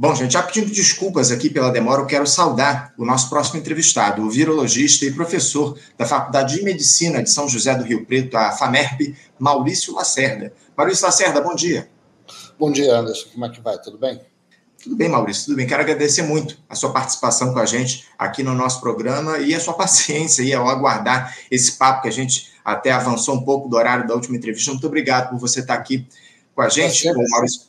Bom, gente, já pedindo desculpas aqui pela demora, eu quero saudar o nosso próximo entrevistado, o virologista e professor da Faculdade de Medicina de São José do Rio Preto, a FAMERP, Maurício Lacerda. Maurício Lacerda, bom dia. Bom dia, Anderson. Como é que vai? Tudo bem? Tudo bem, Maurício, tudo bem. Quero agradecer muito a sua participação com a gente aqui no nosso programa e a sua paciência aí ao aguardar esse papo que a gente até avançou um pouco do horário da última entrevista. Muito obrigado por você estar aqui com a gente, é sempre, Maurício.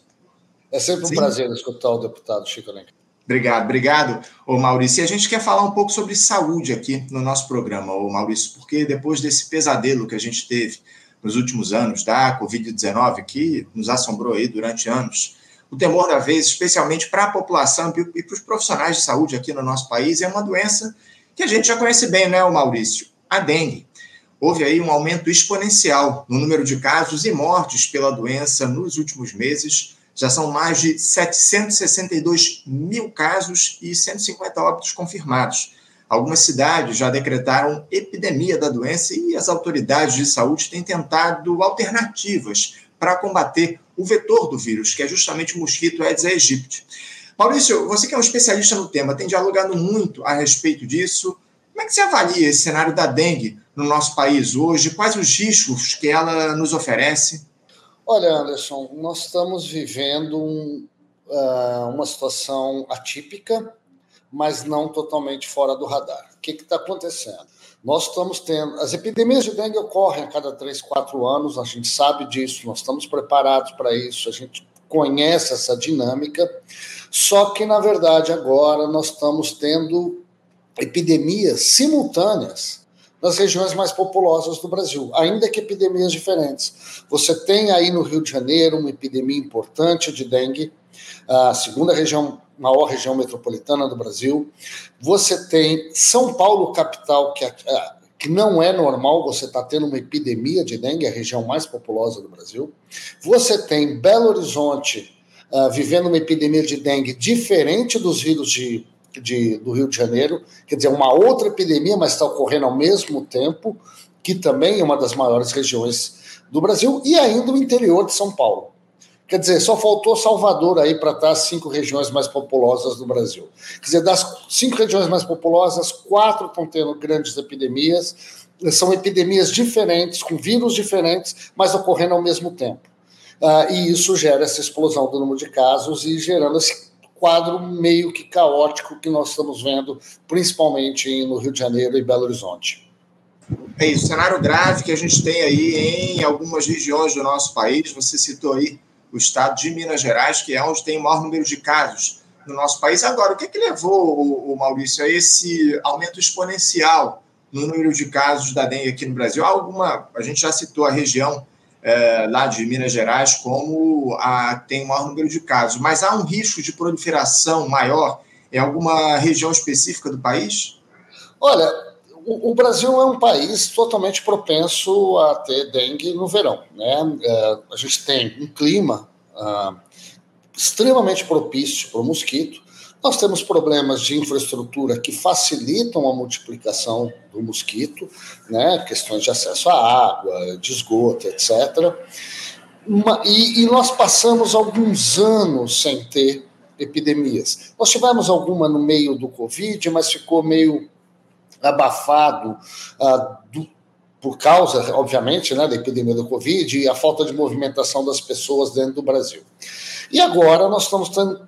É sempre um Sim. prazer escutar o deputado Chico Alencar. Obrigado, obrigado, ô Maurício. E a gente quer falar um pouco sobre saúde aqui no nosso programa, ô Maurício, porque depois desse pesadelo que a gente teve nos últimos anos da Covid-19, que nos assombrou aí durante anos, o temor da vez, especialmente para a população e para os profissionais de saúde aqui no nosso país, é uma doença que a gente já conhece bem, né, Maurício? A dengue. Houve aí um aumento exponencial no número de casos e mortes pela doença nos últimos meses. Já são mais de 762 mil casos e 150 óbitos confirmados. Algumas cidades já decretaram epidemia da doença e as autoridades de saúde têm tentado alternativas para combater o vetor do vírus, que é justamente o mosquito Aedes aegypti. Maurício, você que é um especialista no tema, tem dialogado muito a respeito disso. Como é que você avalia esse cenário da dengue no nosso país hoje? Quais os riscos que ela nos oferece? Olha, Anderson, nós estamos vivendo um, uh, uma situação atípica, mas não totalmente fora do radar. O que está acontecendo? Nós estamos tendo. As epidemias de dengue ocorrem a cada três, quatro anos, a gente sabe disso, nós estamos preparados para isso, a gente conhece essa dinâmica, só que, na verdade, agora nós estamos tendo epidemias simultâneas nas regiões mais populosas do Brasil, ainda que epidemias diferentes. Você tem aí no Rio de Janeiro uma epidemia importante de dengue, a segunda região maior região metropolitana do Brasil. Você tem São Paulo, capital, que, é, é, que não é normal você estar tá tendo uma epidemia de dengue, a região mais populosa do Brasil. Você tem Belo Horizonte uh, vivendo uma epidemia de dengue diferente dos vírus de, de, do Rio de Janeiro, quer dizer, uma outra epidemia, mas está ocorrendo ao mesmo tempo, que também é uma das maiores regiões do Brasil, e ainda o interior de São Paulo. Quer dizer, só faltou Salvador aí para estar as cinco regiões mais populosas do Brasil. Quer dizer, das cinco regiões mais populosas, quatro estão tendo grandes epidemias. São epidemias diferentes, com vírus diferentes, mas ocorrendo ao mesmo tempo. Uh, e isso gera essa explosão do número de casos e gerando esse quadro meio que caótico que nós estamos vendo, principalmente no Rio de Janeiro e Belo Horizonte. É isso, cenário grave que a gente tem aí em algumas regiões do nosso país. Você citou aí o estado de Minas Gerais, que é onde tem o maior número de casos no nosso país. Agora, o que, é que levou, o, Maurício, a esse aumento exponencial no número de casos da dengue aqui no Brasil? Alguma, a gente já citou a região é, lá de Minas Gerais como a tem o maior número de casos, mas há um risco de proliferação maior em alguma região específica do país? Olha, o, Brasil é um país totalmente propenso a ter dengue no verão. Né? É, a gente tem um clima ah, extremamente propício para o mosquito. Nós temos problemas de infraestrutura que facilitam a multiplicação do mosquito, né? questões de acesso à água, de esgoto, etc. E, e nós passamos alguns anos sem ter epidemias. Nós tivemos alguma no meio do Covid, mas ficou meio abafado uh, do, por causa, obviamente, né, da epidemia do Covid e a falta de movimentação das pessoas dentro do Brasil. E agora nós estamos tendo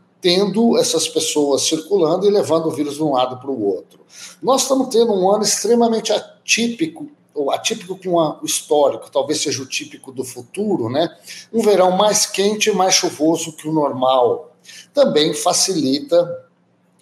essas pessoas circulando e levando o vírus de um lado para o outro. Nós estamos tendo um ano extremamente atípico ou atípico com o histórico, talvez seja o típico do futuro, né? Um verão mais quente e mais chuvoso que o normal. Também facilita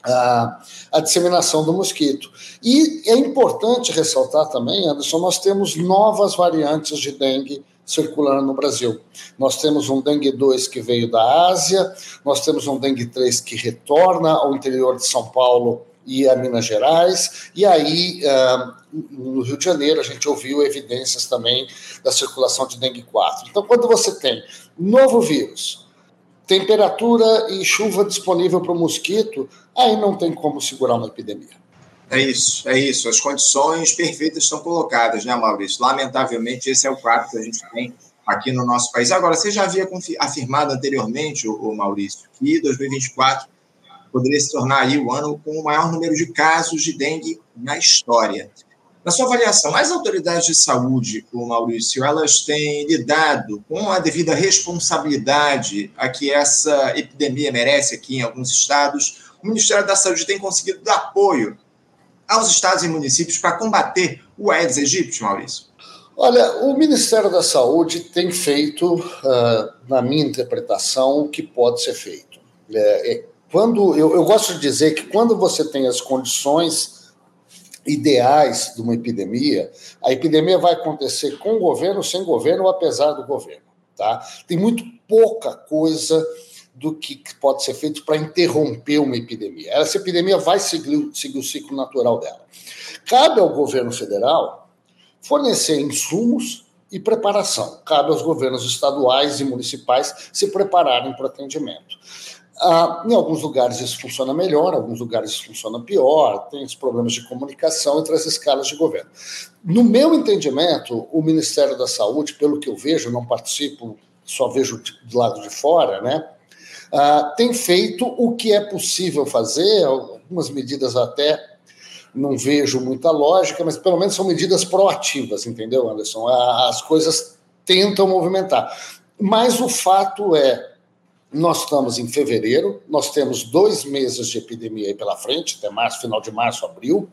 a, a, disseminação do mosquito. E é importante ressaltar também, Anderson, nós temos novas variantes de dengue circulando no Brasil. Nós temos um dengue 2 que veio da Ásia, nós temos um dengue 3 que retorna ao interior de São Paulo e a Minas Gerais, e aí uh, no Rio de Janeiro a gente ouviu evidências também da circulação de dengue 4. Então, quando você tem novo vírus, temperatura e chuva disponível para o mosquito, aí não tem como segurar uma epidemia. É isso, é isso. As condições perfeitas estão colocadas, né, Maurício? Lamentavelmente, esse é o quadro que a gente tem aqui no nosso país. Agora, você já havia afirmado anteriormente, o Maurício, que 2024 poderia se tornar aí o ano com o maior número de casos de dengue na história. Na sua avaliação, as autoridades de saúde, o Maurício, elas têm lidado com a devida responsabilidade a que essa epidemia merece aqui em alguns estados? O Ministério da Saúde tem conseguido dar apoio aos estados e municípios para combater o Aedes aegypti, Maurício? Olha, o Ministério da Saúde tem feito, uh, na minha interpretação, o que pode ser feito. É, é, quando eu, eu gosto de dizer que quando você tem as condições ideais de uma epidemia, a epidemia vai acontecer com o governo, sem governo ou apesar do governo. Tá? Tem muito pouca coisa do que pode ser feito para interromper uma epidemia. Essa epidemia vai seguir, seguir o ciclo natural dela. Cabe ao governo federal fornecer insumos e preparação. Cabe aos governos estaduais e municipais se prepararem para o atendimento. Ah, em alguns lugares isso funciona melhor, em alguns lugares isso funciona pior, tem os problemas de comunicação entre as escalas de governo. No meu entendimento, o Ministério da Saúde, pelo que eu vejo, não participo, só vejo do lado de fora, né? Ah, tem feito o que é possível fazer, algumas medidas até não vejo muita lógica, mas pelo menos são medidas proativas, entendeu, Anderson? As coisas tentam movimentar. Mas o fato é, nós estamos em fevereiro, nós temos dois meses de epidemia aí pela frente, até março, final de março, abril,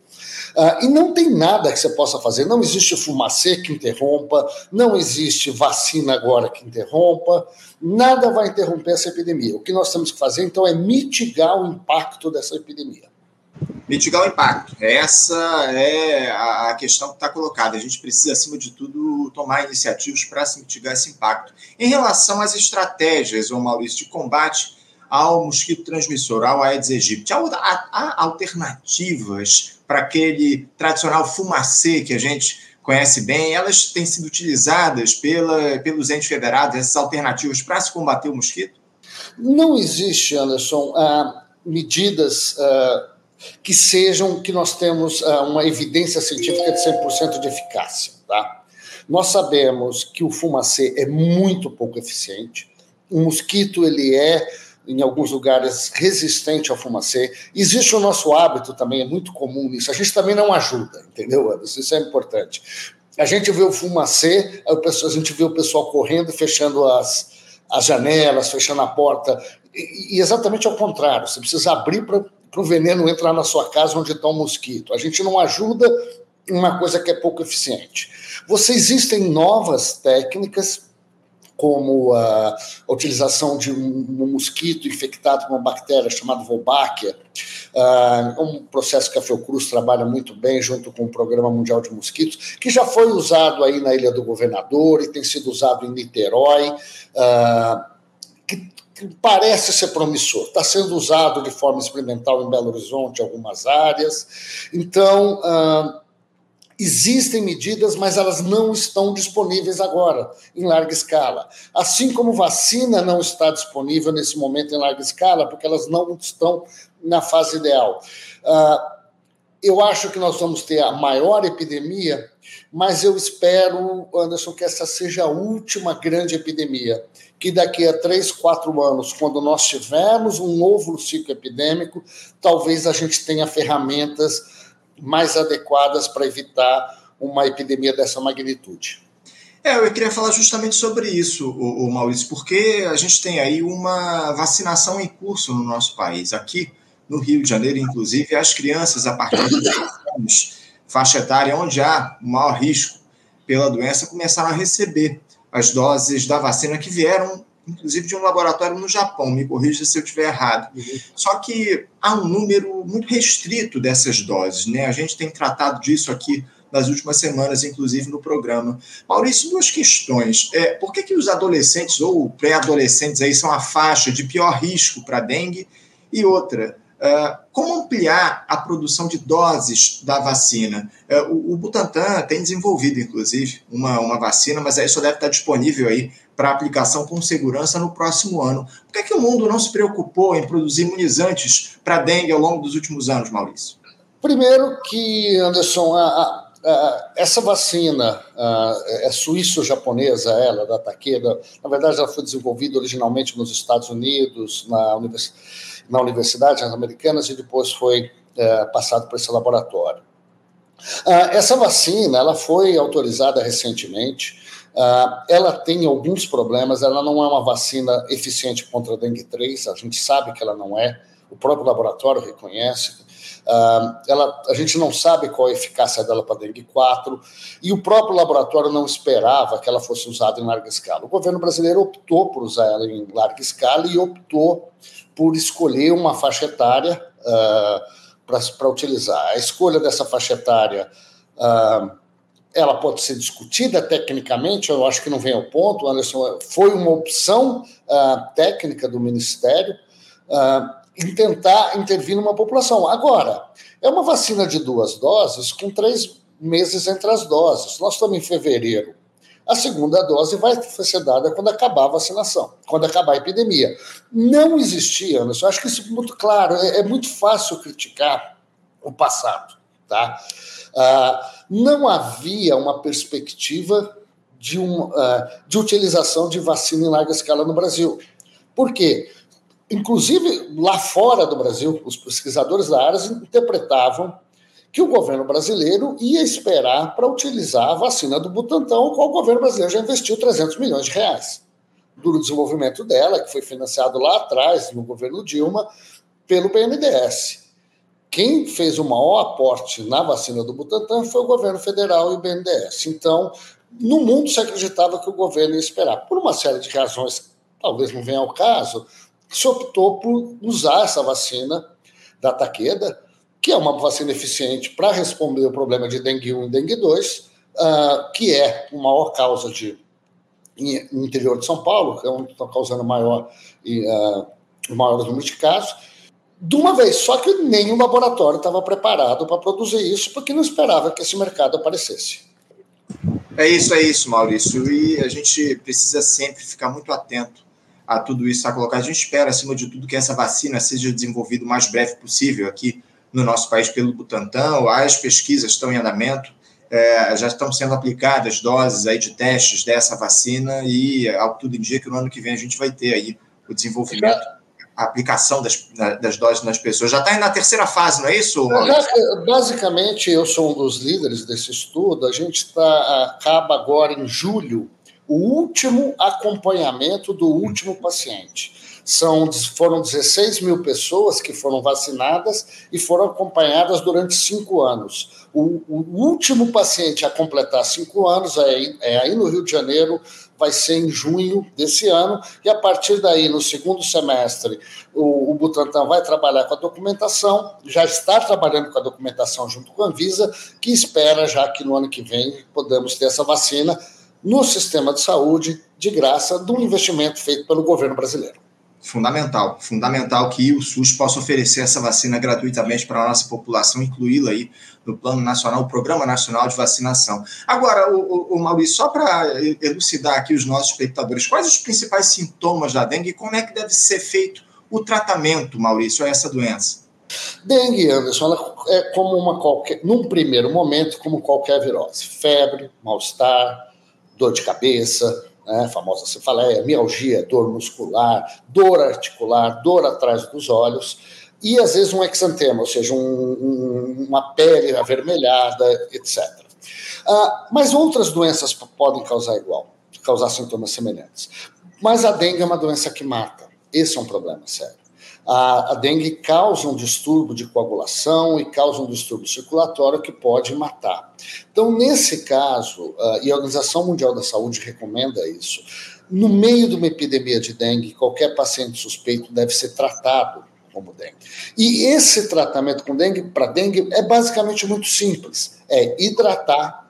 uh, e não tem nada que você possa fazer. Não existe fumacê que interrompa, não existe vacina agora que interrompa, nada vai interromper essa epidemia. O que nós temos que fazer, então, é mitigar o impacto dessa epidemia mitigar o impacto. Essa é a questão que está colocada. A gente precisa, acima de tudo, tomar iniciativas para se mitigar esse impacto. Em relação às estratégias, ô Maurício, de combate ao mosquito transmissor, ao Aedes aegypti, há, há alternativas para aquele tradicional fumacê que a gente conhece bem, elas têm sido utilizadas pela, pelos entes federados, essas alternativas para se combater o mosquito? Não existe, Anderson, uh, medidas uh que sejam que nós temos uh, uma evidência científica de 100% de eficácia. Tá? Nós sabemos que o fumacê é muito pouco eficiente. O mosquito ele é em alguns lugares resistente ao fumacê. Existe o nosso hábito também, é muito comum isso. A gente também não ajuda, entendeu, Isso é importante. A gente vê o fumacê, a gente vê o pessoal correndo, fechando as, as janelas, fechando a porta. E, e exatamente ao contrário, você precisa abrir para para o veneno entrar na sua casa onde está o mosquito. A gente não ajuda uma coisa que é pouco eficiente. Você existem novas técnicas como a, utilização de um, mosquito infectado com uma bactéria chamada Wolbachia, uh, um processo que a Fiocruz trabalha muito bem junto com o Programa Mundial de Mosquitos, que já foi usado aí na Ilha do Governador e tem sido usado em Niterói, uh, que parece ser promissor. Está sendo usado de forma experimental em Belo Horizonte, em algumas áreas. Então, ah, existem medidas, mas elas não estão disponíveis agora, em larga escala. Assim como vacina não está disponível nesse momento em larga escala, porque elas não estão na fase ideal. Ah, eu acho que nós vamos ter a maior epidemia, mas eu espero, Anderson, que essa seja a última grande epidemia que daqui a três, quatro anos, quando nós tivermos um novo ciclo epidêmico, talvez a gente tenha ferramentas mais adequadas para evitar uma epidemia dessa magnitude. É, eu queria falar justamente sobre isso, o, Maurício, porque a gente tem aí uma vacinação em curso no nosso país. Aqui no Rio de Janeiro, inclusive, as crianças a partir de 10 anos, faixa etária onde há o maior risco pela doença, começaram a receber as doses da vacina que vieram, inclusive, de um laboratório no Japão. Me corrija se eu estiver errado. Uhum. Só que há um número muito restrito dessas doses, né? A gente tem tratado disso aqui nas últimas semanas, inclusive no programa. Maurício, duas questões. É, por que, que os adolescentes ou pré-adolescentes aí são a faixa de pior risco para dengue? E outra, Uh, como ampliar a produção de doses da vacina? Uh, o, o, Butantan tem desenvolvido, inclusive, uma, uma vacina, mas aí só deve estar disponível aí para aplicação com segurança no próximo ano. Por que, é que o mundo não se preocupou em produzir imunizantes para dengue ao longo dos últimos anos, Maurício? Primeiro que, Anderson, a, a, a, essa vacina é suíço-japonesa, ela, da Takeda, na verdade ela foi desenvolvida originalmente nos Estados Unidos, na Universidade na universidade, nas americanas, e depois foi é, passado para esse laboratório. Ah, essa vacina ela foi autorizada recentemente. Ah, ela tem alguns problemas. Ela não é uma vacina eficiente contra a dengue 3. A gente sabe que ela não é. O próprio laboratório reconhece. Uh, ela, a gente não sabe qual a eficácia dela para dengue 4 e o próprio laboratório não esperava que ela fosse usada em larga escala. O governo brasileiro optou por usar ela em larga escala e optou por escolher uma faixa etária uh, para utilizar. A escolha dessa faixa etária uh, ela pode ser discutida tecnicamente, eu acho que não vem ao ponto, Anderson, foi uma opção técnica do Ministério, em tentar intervir numa população. Agora, é uma vacina de duas doses com três meses entre as doses. Nós estamos em fevereiro. A segunda dose vai ser dada quando acabar a vacinação, quando acabar a epidemia. Não existia, Anderson, acho que isso é muito claro, é, é muito fácil criticar o passado. Tá? Ah, não havia uma perspectiva de, um, ah, de utilização de vacina em larga escala no Brasil. Por quê? Inclusive, lá fora do Brasil, os pesquisadores da área interpretavam que o governo brasileiro ia esperar para utilizar a vacina do Butantan, o qual o governo brasileiro já investiu 300 milhões de reais do desenvolvimento dela, que foi financiado lá atrás, no governo Dilma, pelo BNDES. Quem fez o maior aporte na vacina do Butantan foi o governo federal e o BNDES. Então, no mundo se acreditava que o governo ia esperar. Por uma série de razões, talvez não venha ao caso, se optou por usar essa vacina da Taqueda, que é uma vacina eficiente para responder o problema de dengue 1 e dengue 2, uh, ah, que é a maior causa de no interior de São Paulo, que é onde está causando maior, uh, o maior número de casos, de uma vez. Só que nenhum laboratório estava preparado para produzir isso, porque não esperava que esse mercado aparecesse. É isso, é isso, Maurício. E a gente precisa sempre ficar muito atento a tudo isso a colocar. A gente espera, acima de tudo, que essa vacina seja desenvolvida o mais breve possível aqui no nosso país pelo Butantan. As pesquisas estão em andamento, é, já estão sendo aplicadas doses aí de testes dessa vacina e, ao tudo indica, no ano que vem a gente vai ter aí o desenvolvimento, a aplicação das, das doses nas pessoas. Já está na terceira fase, não é isso? Já, basicamente, eu sou um dos líderes desse estudo. A gente tá, acaba agora em julho o último acompanhamento do último paciente. São, foram 16 mil pessoas que foram vacinadas e foram acompanhadas durante cinco anos. O, o último paciente a completar cinco anos é, é aí no Rio de Janeiro, vai ser em junho desse ano, e a partir daí, no segundo semestre, o, o, Butantan vai trabalhar com a documentação, já está trabalhando com a documentação junto com a Anvisa, que espera já que no ano que vem podamos ter essa vacina no sistema de saúde de graça de um investimento feito pelo governo brasileiro. Fundamental, fundamental que o SUS possa oferecer essa vacina gratuitamente para a nossa população, incluí-la aí no Plano Nacional, o Programa Nacional de Vacinação. Agora, o, o Maurício, só para elucidar aqui os nossos espectadores, quais os principais sintomas da dengue e como é que deve ser feito o tratamento, Maurício, a essa doença? Dengue, Anderson, ela é como uma qualquer, num primeiro momento, como qualquer virose: febre, mal-estar, dor de cabeça, né, famosa cefaleia, mialgia, dor muscular, dor articular, dor atrás dos olhos, e às vezes um exantema, ou seja, um, um, uma pele avermelhada, etc. Ah, mas outras doenças podem causar igual, causar sintomas semelhantes. Mas a dengue é uma doença que mata. Esse é um problema sério a, a dengue causa um distúrbio de coagulação e causa um distúrbio circulatório que pode matar. Então, nesse caso, uh, e a Organização Mundial da Saúde recomenda isso, no meio de uma epidemia de dengue, qualquer paciente suspeito deve ser tratado como dengue. E esse tratamento com dengue para dengue é basicamente muito simples: é hidratar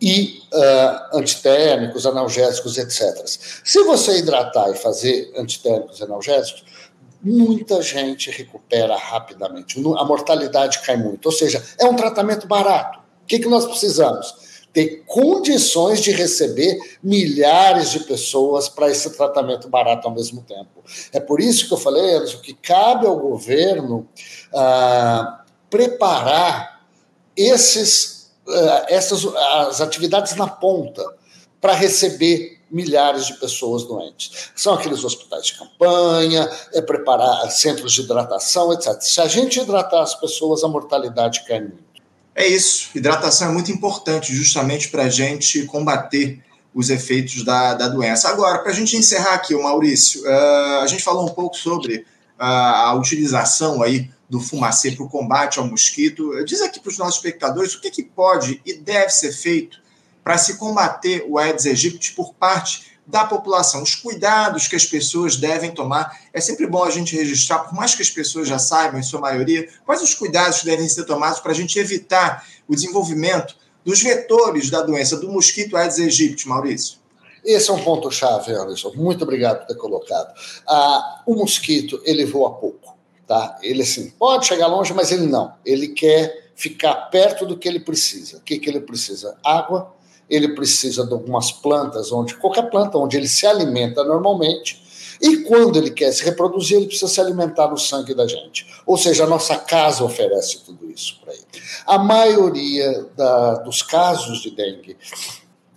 e uh, antitérmicos, analgésicos, etc. Se você hidratar e fazer antitérmicos e analgésicos, muita gente recupera rapidamente. A mortalidade cai muito. Ou seja, é um tratamento barato. O que, que nós precisamos? Ter condições de receber milhares de pessoas para esse tratamento barato ao mesmo tempo. É por isso que eu falei, Anderson, que cabe ao governo ah, preparar esses, ah, essas as atividades na ponta para receber milhares de pessoas doentes. São aqueles hospitais de campanha, é preparar centros de hidratação, etc. Se a gente hidratar as pessoas, a mortalidade cai muito. É isso. Hidratação é muito importante, justamente para a gente combater os efeitos da, da doença. Agora, para a gente encerrar aqui, o Maurício, uh, a gente falou um pouco sobre uh, a utilização aí do fumacê para o combate ao mosquito. Diz aqui para os nossos espectadores o que, que pode e deve ser feito para se combater o Aedes aegypti por parte da população, os cuidados que as pessoas devem tomar. É sempre bom a gente registrar, por mais que as pessoas já saibam, em sua maioria, quais os cuidados que devem ser tomados para a gente evitar o desenvolvimento dos vetores da doença do mosquito Aedes aegypti, Maurício? Esse é um ponto-chave, Anderson. Muito obrigado por ter colocado. Ah, o mosquito, ele voa pouco, tá? Ele, assim, pode chegar longe, mas ele não. Ele quer ficar perto do que ele precisa. O que, que ele precisa? Água, ele precisa de algumas plantas, onde qualquer planta onde ele se alimenta normalmente, e quando ele quer se reproduzir, ele precisa se alimentar no sangue da gente. Ou seja, a nossa casa oferece tudo isso para ele. A maioria da, dos casos de dengue,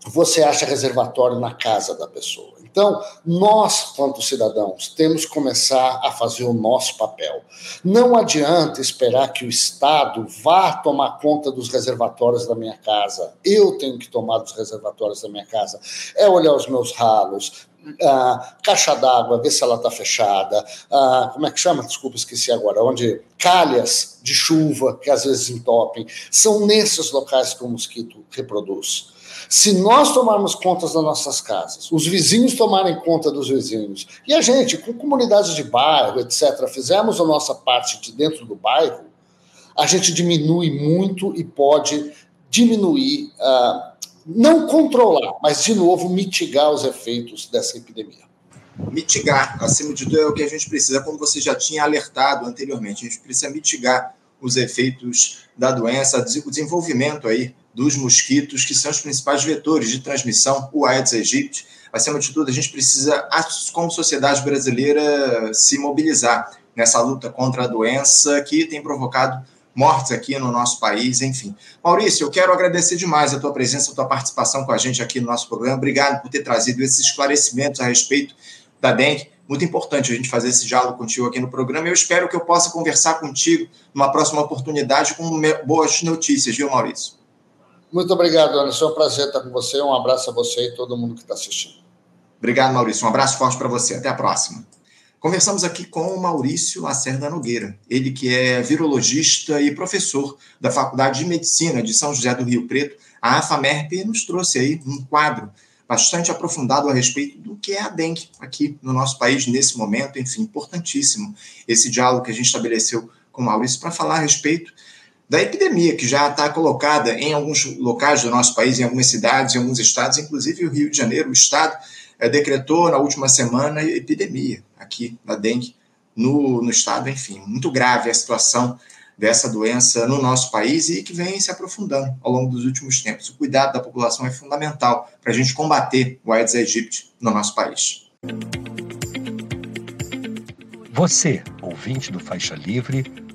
você acha reservatório na casa da pessoa. Então, nós, quanto cidadãos, temos que começar a fazer o nosso papel. Não adianta esperar que o Estado vá tomar conta dos reservatórios da minha casa. Eu tenho que tomar dos reservatórios da minha casa. É olhar os meus ralos, ah, caixa d'água, ver se ela está fechada, ah, como é que chama? Desculpa, esqueci agora, onde calhas de chuva que às vezes entopem, são nesses locais que o mosquito reproduz. Se nós tomarmos conta das nossas casas, os vizinhos tomarem conta dos vizinhos, e a gente, com comunidades de bairro, etc., fizermos a nossa parte de dentro do bairro, a gente diminui muito e pode diminuir. Uh, não controlar, mas, de novo, mitigar os efeitos dessa epidemia. Mitigar, acima de tudo, é o que a gente precisa, como você já tinha alertado anteriormente, a gente precisa mitigar os efeitos da doença, o desenvolvimento aí dos mosquitos, que são os principais vetores de transmissão, o Aedes aegypti. Acima de tudo, a gente precisa, como sociedade brasileira, se mobilizar nessa luta contra a doença que tem provocado mortes aqui no nosso país, enfim. Maurício, eu quero agradecer demais a tua presença, a tua participação com a gente aqui no nosso programa. Obrigado por ter trazido esses esclarecimentos a respeito da dengue. Muito importante a gente fazer esse diálogo contigo aqui no programa. Eu espero que eu possa conversar contigo numa próxima oportunidade com boas notícias, viu, Maurício? Muito obrigado, Anderson. É um prazer estar com você. Um abraço a você e todo mundo que está assistindo. Obrigado, Maurício. Um abraço forte para você. Até a próxima. Conversamos aqui com o Maurício Lacerda Nogueira, ele que é virologista e professor da Faculdade de Medicina de São José do Rio Preto. A AFAMERP nos trouxe aí um quadro bastante aprofundado a respeito do que é a dengue aqui no nosso país nesse momento, enfim, importantíssimo esse diálogo que a gente estabeleceu com o Maurício para falar a respeito da epidemia que já está colocada em alguns locais do nosso país, em algumas cidades, em alguns estados, inclusive o Rio de Janeiro, o estado é, decretou na última semana epidemia aqui da dengue no, no estado, enfim, muito grave a situação dessa doença no nosso país e que vem se aprofundando ao longo dos últimos tempos. O cuidado da população é fundamental para a gente combater o Aedes aegypti no nosso país. Você, ouvinte do Faixa Livre,